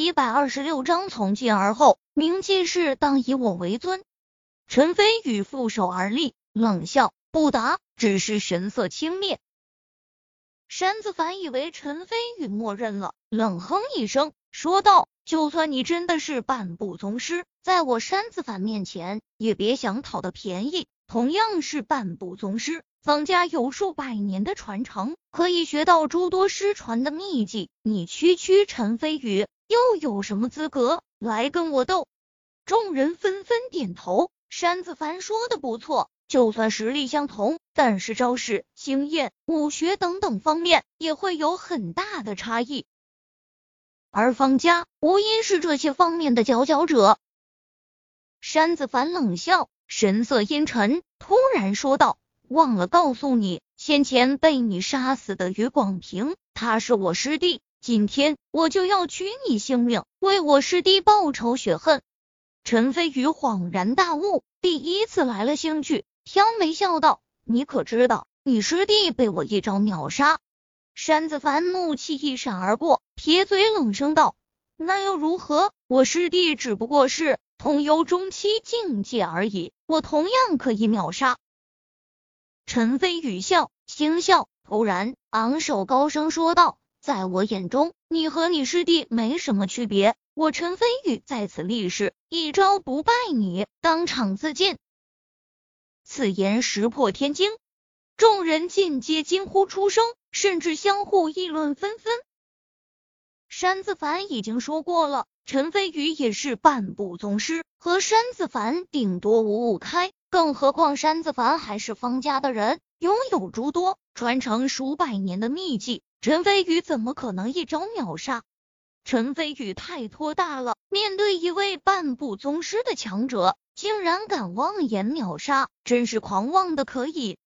一百二十六章从今而后，铭记事当以我为尊。陈飞宇负手而立，冷笑不答，只是神色轻蔑。山子凡以为陈飞宇默认了，冷哼一声，说道：“就算你真的是半步宗师，在我山子凡面前，也别想讨的便宜。同样是半步宗师。”方家有数百年的传承，可以学到诸多失传的秘籍。你区区陈飞宇，又有什么资格来跟我斗？众人纷纷点头。山子凡说的不错，就算实力相同，但是招式、经验、武学等等方面也会有很大的差异。而方家无疑是这些方面的佼佼者。山子凡冷笑，神色阴沉，突然说道。忘了告诉你，先前被你杀死的于广平，他是我师弟。今天我就要取你性命，为我师弟报仇雪恨。陈飞宇恍然大悟，第一次来了兴趣，挑眉笑道：“你可知道，你师弟被我一招秒杀？”山子凡怒气一闪而过，撇嘴冷声道：“那又如何？我师弟只不过是通幽中期境界而已，我同样可以秒杀。”陈飞宇笑，轻笑，突然昂首高声说道：“在我眼中，你和你师弟没什么区别。我陈飞宇在此立誓，一招不败你，当场自尽。”此言石破天惊，众人尽皆惊呼出声，甚至相互议论纷纷。山子凡已经说过了，陈飞宇也是半步宗师，和山子凡顶多五五开。更何况山子凡还是方家的人，拥有诸多传承数百年的秘技，陈飞宇怎么可能一招秒杀？陈飞宇太托大了，面对一位半步宗师的强者，竟然敢妄言秒杀，真是狂妄的可以。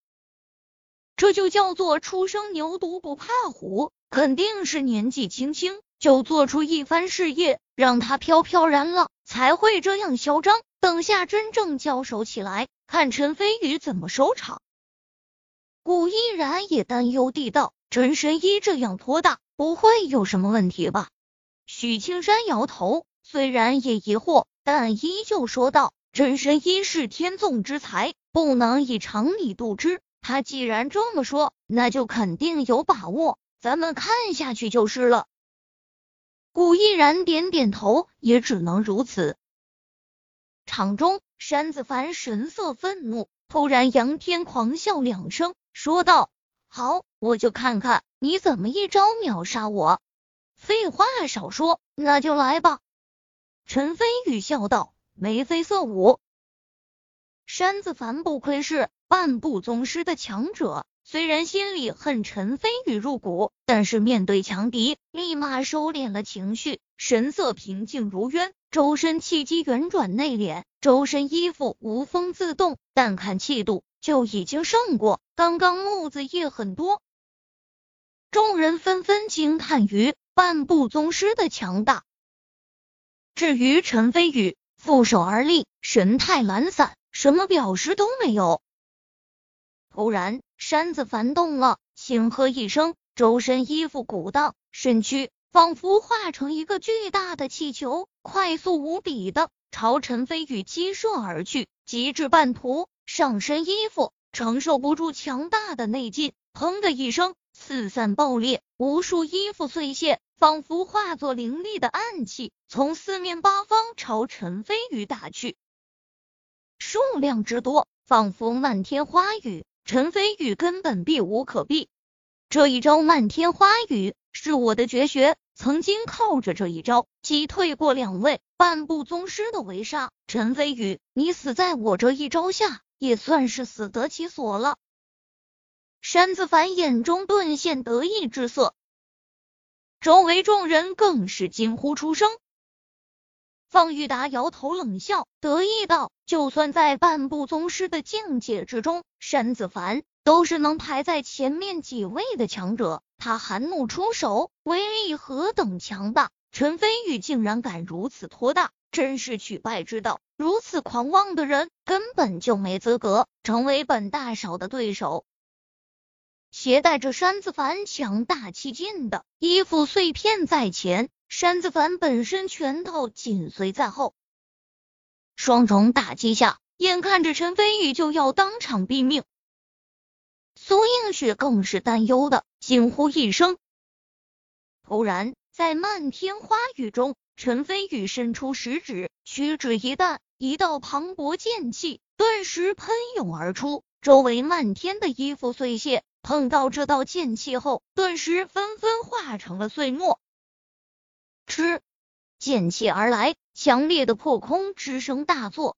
这就叫做初生牛犊不怕虎，肯定是年纪轻轻就做出一番事业，让他飘飘然了，才会这样嚣张。等下真正交手起来。看陈飞宇怎么收场。古依然也担忧地道：“真神医这样托大，不会有什么问题吧？”许青山摇头，虽然也疑惑，但依旧说道：“真神医是天纵之才，不能以常理度之。他既然这么说，那就肯定有把握。咱们看下去就是了。”古依然点点头，也只能如此。场中。山子凡神色愤怒，突然仰天狂笑两声，说道：“好，我就看看你怎么一招秒杀我。”废话少说，那就来吧。陈飞宇笑道：“眉飞色舞。”山子凡不愧是半步宗师的强者，虽然心里恨陈飞宇入骨，但是面对强敌，立马收敛了情绪，神色平静如渊。周身气机圆转内敛，周身衣服无风自动，但看气度就已经胜过刚刚木子叶很多。众人纷纷惊叹于半步宗师的强大。至于陈飞宇，负手而立，神态懒散，什么表示都没有。突然，山子翻动了，轻喝一声，周身衣服鼓荡，身躯。仿佛化成一个巨大的气球，快速无比的朝陈飞宇激射而去。及至半途，上身衣服承受不住强大的内劲，砰的一声四散爆裂，无数衣服碎屑，仿佛化作凌厉的暗器，从四面八方朝陈飞宇打去。数量之多，仿佛漫天花雨，陈飞宇根本避无可避。这一招漫天花雨是我的绝学。曾经靠着这一招击退过两位半步宗师的围杀，陈飞宇，你死在我这一招下，也算是死得其所了。山子凡眼中顿现得意之色，周围众人更是惊呼出声。方玉达摇头冷笑，得意道：“就算在半步宗师的境界之中，山子凡都是能排在前面几位的强者。”他含怒出手，威力何等强大！陈飞宇竟然敢如此托大，真是取败之道。如此狂妄的人，根本就没资格成为本大少的对手。携带着山子凡强大气劲的衣服碎片在前，山子凡本身拳头紧随在后，双重打击下，眼看着陈飞宇就要当场毙命，苏映雪更是担忧的惊呼一声。突然，在漫天花雨中，陈飞宇伸出食指，屈指一弹，一道磅礴剑气顿时喷涌而出，周围漫天的衣服碎屑碰到这道剑气后，顿时纷纷化成了碎末。吃，剑气而来，强烈的破空之声大作，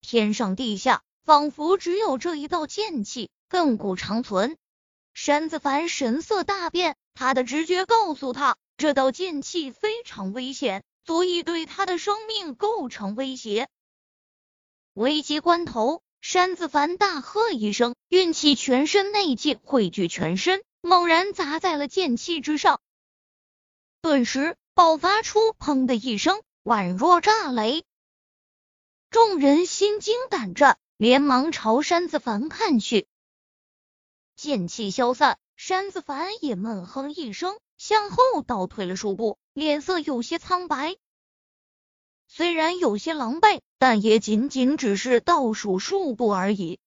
天上地下仿佛只有这一道剑气亘古长存。山子凡神色大变，他的直觉告诉他，这道剑气非常危险，足以对他的生命构成威胁。危急关头，山子凡大喝一声，运起全身内劲汇聚全身，猛然砸在了剑气之上。顿时爆发出“砰”的一声，宛若炸雷，众人心惊胆战，连忙朝山子凡看去。剑气消散，山子凡也闷哼一声，向后倒退了数步，脸色有些苍白。虽然有些狼狈，但也仅仅只是倒数数步而已。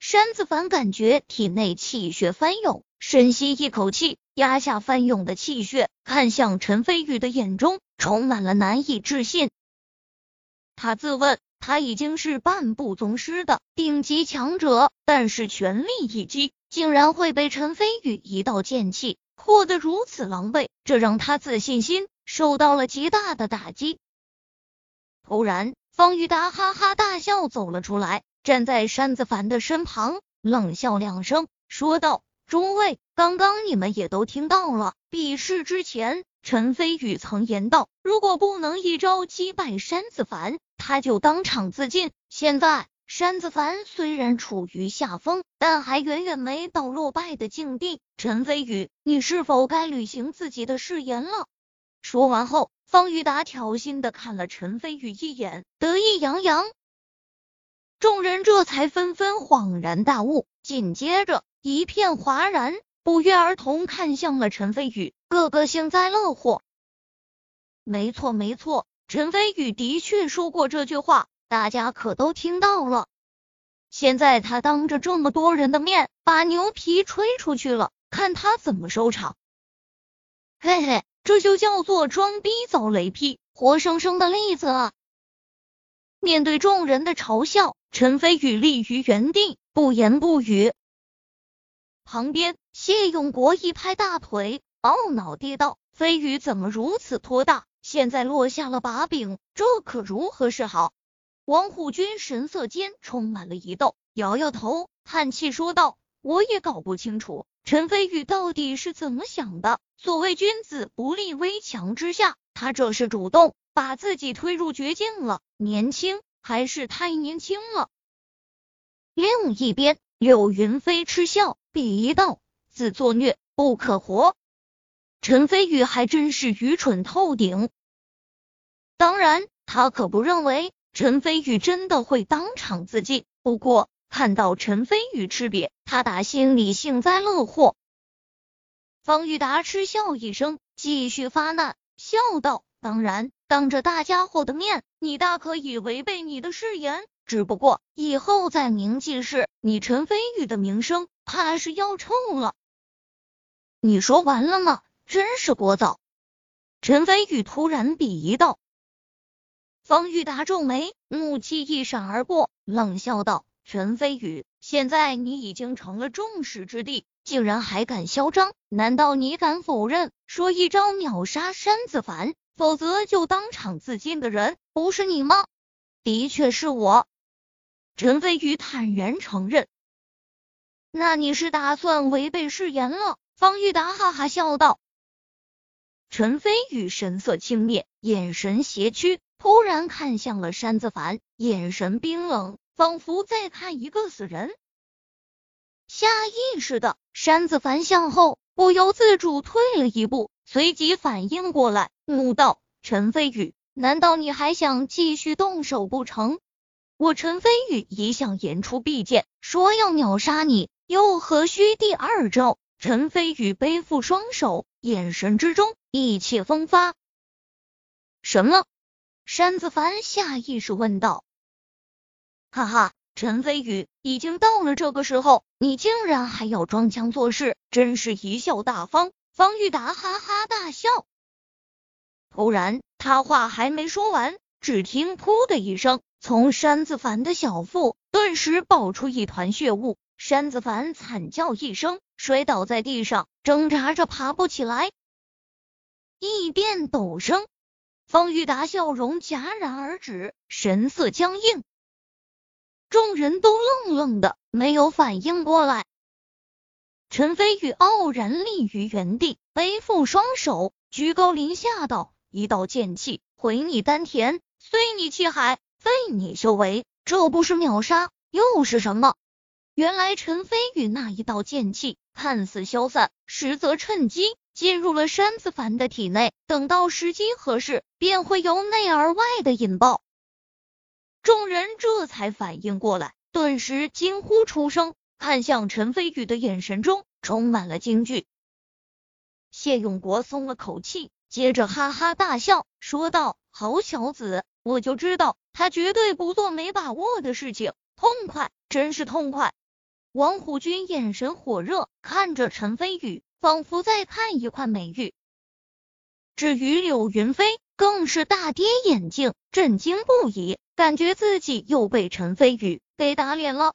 山子凡感觉体内气血翻涌，深吸一口气。压下翻涌的气血，看向陈飞宇的眼中充满了难以置信。他自问，他已经是半步宗师的顶级强者，但是全力一击，竟然会被陈飞宇一道剑气破得如此狼狈，这让他自信心受到了极大的打击。突然，方玉达哈哈大笑走了出来，站在山子凡的身旁，冷笑两声，说道。诸位，刚刚你们也都听到了。比试之前，陈飞宇曾言道，如果不能一招击败山子凡，他就当场自尽。现在，山子凡虽然处于下风，但还远远没到落败的境地。陈飞宇，你是否该履行自己的誓言了？说完后，方玉达挑衅的看了陈飞宇一眼，得意洋洋。众人这才纷纷恍然大悟，紧接着。一片哗然，不约而同看向了陈飞宇，个个幸灾乐祸。没错，没错，陈飞宇的确说过这句话，大家可都听到了。现在他当着这么多人的面把牛皮吹出去了，看他怎么收场。嘿嘿，这就叫做装逼遭雷劈，活生生的例子啊！面对众人的嘲笑，陈飞宇立于原地，不言不语。旁边，谢永国一拍大腿，懊恼地道：“飞宇怎么如此托大？现在落下了把柄，这可如何是好？”王虎军神色间充满了疑窦，摇摇头，叹气说道：“我也搞不清楚陈飞宇到底是怎么想的。所谓君子不立危墙之下，他这是主动把自己推入绝境了。年轻还是太年轻了。”另一边。柳云飞嗤笑，鄙夷道：“自作孽不可活。”陈飞宇还真是愚蠢透顶。当然，他可不认为陈飞宇真的会当场自尽。不过，看到陈飞宇吃瘪，他打心里幸灾乐祸。方玉达嗤笑一声，继续发难，笑道：“当然，当着大家伙的面，你大可以违背你的誓言。”只不过以后在明记市，你陈飞宇的名声怕是要臭了。你说完了吗？真是聒噪！陈飞宇突然鄙夷道。方玉达皱眉，怒气一闪而过，冷笑道：“陈飞宇，现在你已经成了众矢之的，竟然还敢嚣张？难道你敢否认，说一招秒杀山子凡，否则就当场自尽的人不是你吗？的确是我。”陈飞宇坦然承认：“那你是打算违背誓言了？”方玉达哈哈笑道。陈飞宇神色轻蔑，眼神斜曲，突然看向了山子凡，眼神冰冷，仿佛在看一个死人。下意识的，山子凡向后不由自主退了一步，随即反应过来，怒道：“陈飞宇，难道你还想继续动手不成？”我陈飞宇一向言出必践，说要秒杀你，又何须第二招？陈飞宇背负双手，眼神之中意气风发。什么？山子凡下意识问道。哈哈，陈飞宇，已经到了这个时候，你竟然还要装腔作势，真是贻笑大方。方玉达哈哈大笑。突然，他话还没说完，只听“噗”的一声，从山子凡的小腹顿时爆出一团血雾。山子凡惨叫一声，摔倒在地上，挣扎着爬不起来。一变陡升。方玉达笑容戛然而止，神色僵硬，众人都愣愣的，没有反应过来。陈飞宇傲然立于原地，背负双手，居高临下道：“一道剑气毁你丹田，碎你气海，废你修为，这不是秒杀又是什么？”原来陈飞宇那一道剑气看似消散，实则趁机。进入了山子凡的体内，等到时机合适，便会由内而外的引爆。众人这才反应过来，顿时惊呼出声，看向陈飞宇的眼神中充满了惊惧。谢永国松了口气，接着哈哈大笑，说道：“好小子，我就知道他绝对不做没把握的事情，痛快，真是痛快。”王虎军眼神火热，看着陈飞宇。仿佛在看一块美玉。至于柳云飞，更是大跌眼镜，震惊不已，感觉自己又被陈飞宇给打脸了。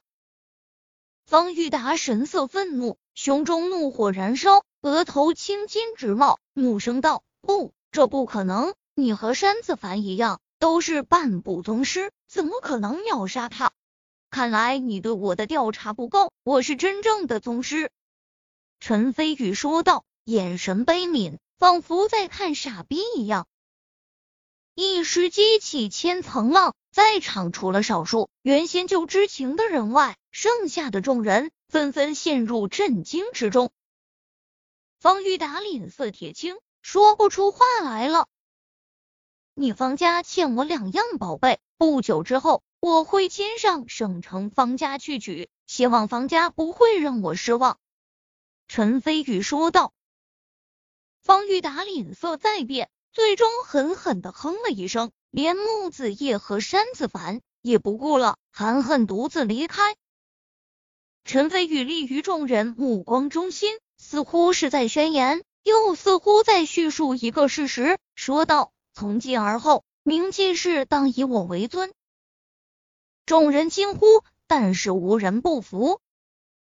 方玉达神色愤怒，胸中怒火燃烧，额头青筋直冒，怒声道：“不，这不可能！你和山子凡一样，都是半步宗师，怎么可能秒杀他？看来你对我的调查不够，我是真正的宗师。”陈飞宇说道，眼神悲悯，仿佛在看傻逼一样。一时激起千层浪，在场除了少数原先就知情的人外，剩下的众人纷纷陷入震惊之中。方玉达脸色铁青，说不出话来了。你方家欠我两样宝贝，不久之后我会亲上省城方家去取，希望方家不会让我失望。陈飞宇说道：“方玉达脸色再变，最终狠狠的哼了一声，连木子叶和山子凡也不顾了，含恨独自离开。”陈飞宇立于众人目光中心，似乎是在宣言，又似乎在叙述一个事实，说道：“从今而后，冥界氏当以我为尊。”众人惊呼，但是无人不服。